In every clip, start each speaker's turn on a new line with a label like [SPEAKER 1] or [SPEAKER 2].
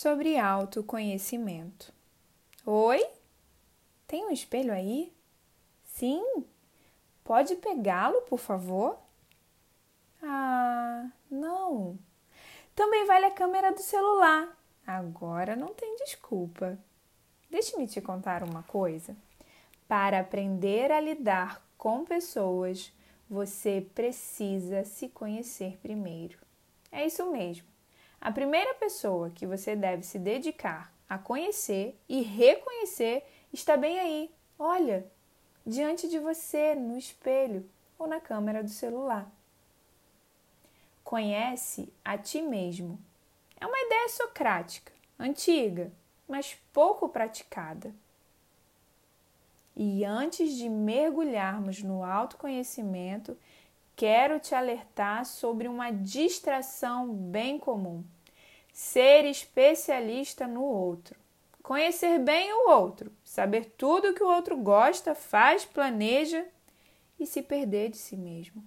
[SPEAKER 1] sobre autoconhecimento. Oi? Tem um espelho aí? Sim? Pode pegá-lo, por favor? Ah, não. Também vale a câmera do celular. Agora não tem desculpa. Deixe-me te contar uma coisa. Para aprender a lidar com pessoas, você precisa se conhecer primeiro. É isso mesmo. A primeira pessoa que você deve se dedicar a conhecer e reconhecer está bem aí. Olha, diante de você, no espelho ou na câmera do celular. Conhece a ti mesmo. É uma ideia socrática, antiga, mas pouco praticada. E antes de mergulharmos no autoconhecimento, quero te alertar sobre uma distração bem comum: ser especialista no outro. Conhecer bem o outro, saber tudo que o outro gosta, faz, planeja e se perder de si mesmo.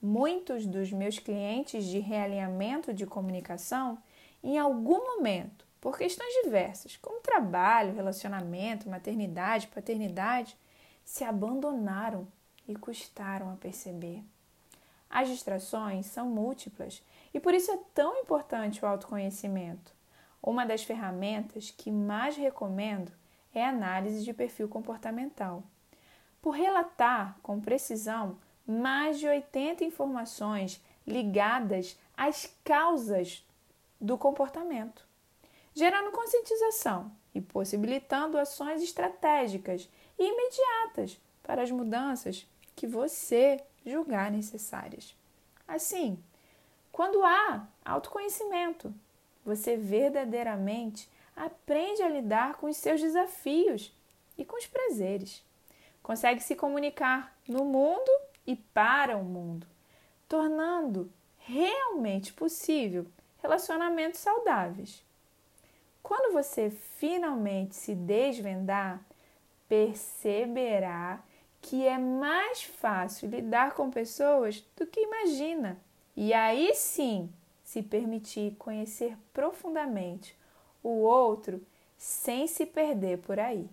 [SPEAKER 1] Muitos dos meus clientes de realinhamento de comunicação, em algum momento, por questões diversas, como trabalho, relacionamento, maternidade, paternidade, se abandonaram e custaram a perceber. As distrações são múltiplas e por isso é tão importante o autoconhecimento. Uma das ferramentas que mais recomendo é a análise de perfil comportamental. Por relatar com precisão mais de 80 informações ligadas às causas do comportamento, gerando conscientização e possibilitando ações estratégicas e imediatas para as mudanças que você julgar necessárias. Assim, quando há autoconhecimento, você verdadeiramente aprende a lidar com os seus desafios e com os prazeres. Consegue se comunicar no mundo e para o mundo, tornando realmente possível relacionamentos saudáveis. Quando você finalmente se desvendar, perceberá que é mais fácil lidar com pessoas do que imagina. E aí sim, se permitir conhecer profundamente o outro sem se perder por aí.